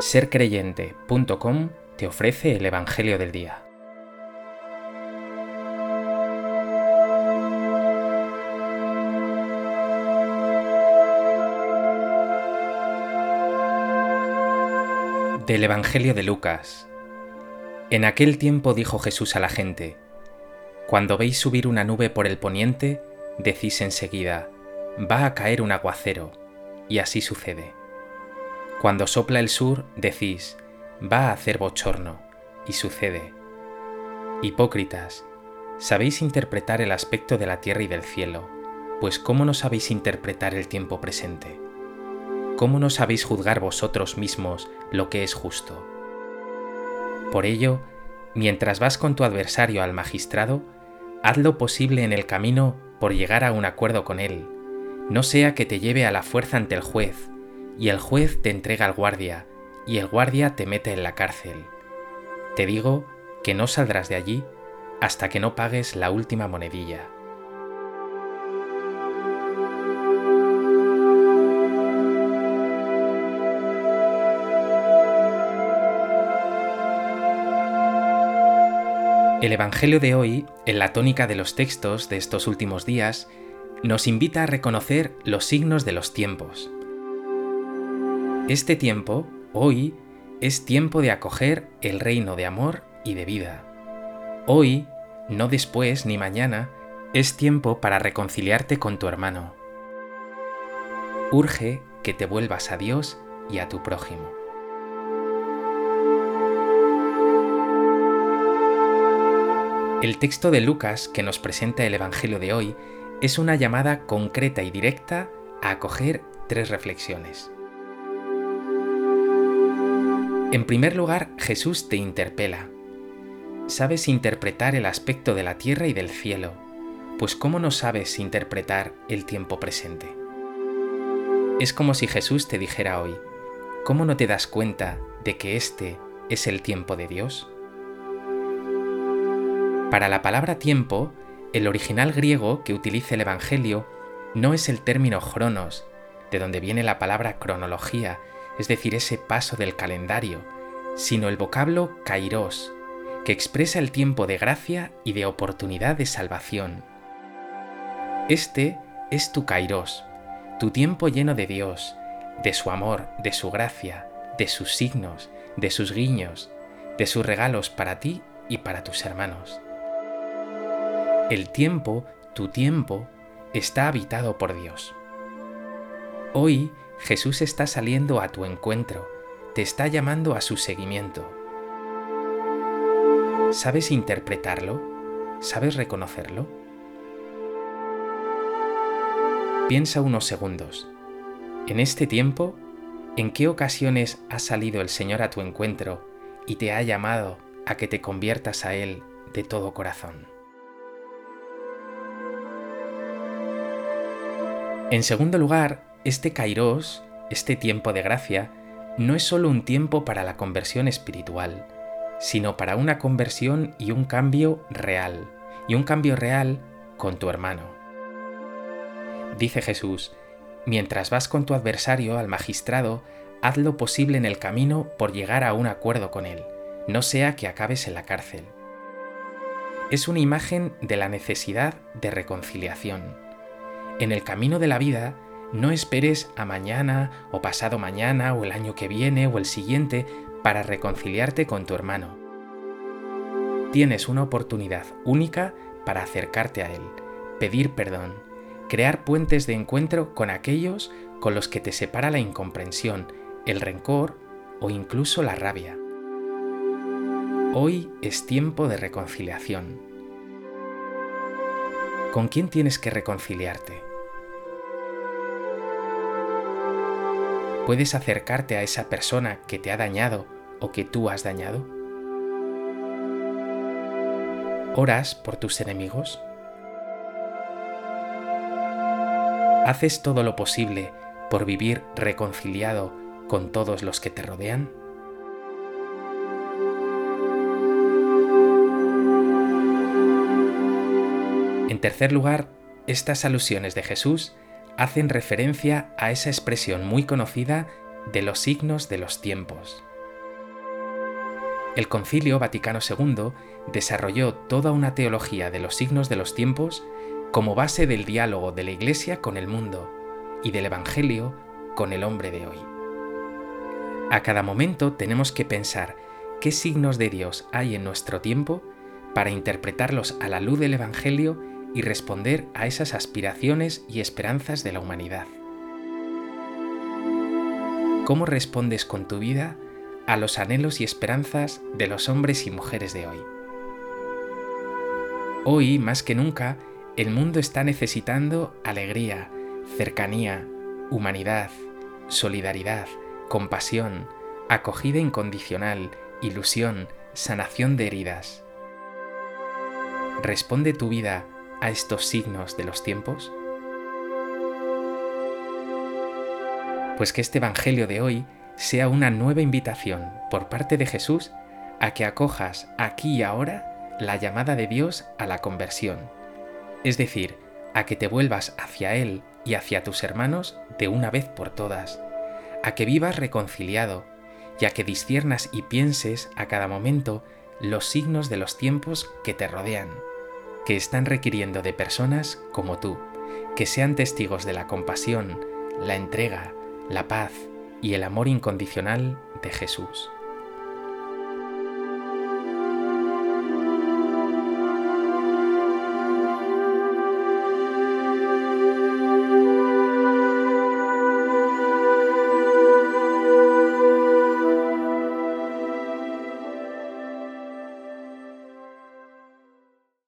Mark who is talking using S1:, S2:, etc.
S1: sercreyente.com te ofrece el Evangelio del Día. Del Evangelio de Lucas. En aquel tiempo dijo Jesús a la gente, Cuando veis subir una nube por el poniente, decís enseguida, va a caer un aguacero, y así sucede. Cuando sopla el sur, decís, va a hacer bochorno, y sucede. Hipócritas, sabéis interpretar el aspecto de la tierra y del cielo, pues ¿cómo no sabéis interpretar el tiempo presente? ¿Cómo no sabéis juzgar vosotros mismos lo que es justo? Por ello, mientras vas con tu adversario al magistrado, haz lo posible en el camino por llegar a un acuerdo con él, no sea que te lleve a la fuerza ante el juez, y el juez te entrega al guardia, y el guardia te mete en la cárcel. Te digo que no saldrás de allí hasta que no pagues la última monedilla. El Evangelio de hoy, en la tónica de los textos de estos últimos días, nos invita a reconocer los signos de los tiempos, este tiempo, hoy, es tiempo de acoger el reino de amor y de vida. Hoy, no después ni mañana, es tiempo para reconciliarte con tu hermano. Urge que te vuelvas a Dios y a tu prójimo. El texto de Lucas que nos presenta el Evangelio de hoy es una llamada concreta y directa a acoger tres reflexiones. En primer lugar, Jesús te interpela. Sabes interpretar el aspecto de la tierra y del cielo, pues ¿cómo no sabes interpretar el tiempo presente? Es como si Jesús te dijera hoy, ¿cómo no te das cuenta de que este es el tiempo de Dios? Para la palabra tiempo, el original griego que utiliza el Evangelio no es el término cronos, de donde viene la palabra cronología, es decir, ese paso del calendario, sino el vocablo kairos, que expresa el tiempo de gracia y de oportunidad de salvación. Este es tu kairos, tu tiempo lleno de Dios, de su amor, de su gracia, de sus signos, de sus guiños, de sus regalos para ti y para tus hermanos. El tiempo, tu tiempo, está habitado por Dios. Hoy Jesús está saliendo a tu encuentro, te está llamando a su seguimiento. ¿Sabes interpretarlo? ¿Sabes reconocerlo? Piensa unos segundos. En este tiempo, ¿en qué ocasiones ha salido el Señor a tu encuentro y te ha llamado a que te conviertas a Él de todo corazón? En segundo lugar, este kairos, este tiempo de gracia, no es solo un tiempo para la conversión espiritual, sino para una conversión y un cambio real, y un cambio real con tu hermano. Dice Jesús, mientras vas con tu adversario al magistrado, haz lo posible en el camino por llegar a un acuerdo con él, no sea que acabes en la cárcel. Es una imagen de la necesidad de reconciliación. En el camino de la vida, no esperes a mañana o pasado mañana o el año que viene o el siguiente para reconciliarte con tu hermano. Tienes una oportunidad única para acercarte a él, pedir perdón, crear puentes de encuentro con aquellos con los que te separa la incomprensión, el rencor o incluso la rabia. Hoy es tiempo de reconciliación. ¿Con quién tienes que reconciliarte? ¿Puedes acercarte a esa persona que te ha dañado o que tú has dañado? ¿Oras por tus enemigos? ¿Haces todo lo posible por vivir reconciliado con todos los que te rodean? En tercer lugar, estas alusiones de Jesús hacen referencia a esa expresión muy conocida de los signos de los tiempos. El Concilio Vaticano II desarrolló toda una teología de los signos de los tiempos como base del diálogo de la Iglesia con el mundo y del Evangelio con el hombre de hoy. A cada momento tenemos que pensar qué signos de Dios hay en nuestro tiempo para interpretarlos a la luz del Evangelio y responder a esas aspiraciones y esperanzas de la humanidad. ¿Cómo respondes con tu vida a los anhelos y esperanzas de los hombres y mujeres de hoy? Hoy, más que nunca, el mundo está necesitando alegría, cercanía, humanidad, solidaridad, compasión, acogida incondicional, ilusión, sanación de heridas. ¿Responde tu vida a estos signos de los tiempos? Pues que este Evangelio de hoy sea una nueva invitación por parte de Jesús a que acojas aquí y ahora la llamada de Dios a la conversión, es decir, a que te vuelvas hacia Él y hacia tus hermanos de una vez por todas, a que vivas reconciliado y a que disciernas y pienses a cada momento los signos de los tiempos que te rodean, que están requiriendo de personas como tú, que sean testigos de la compasión, la entrega, la paz y el amor incondicional de Jesús.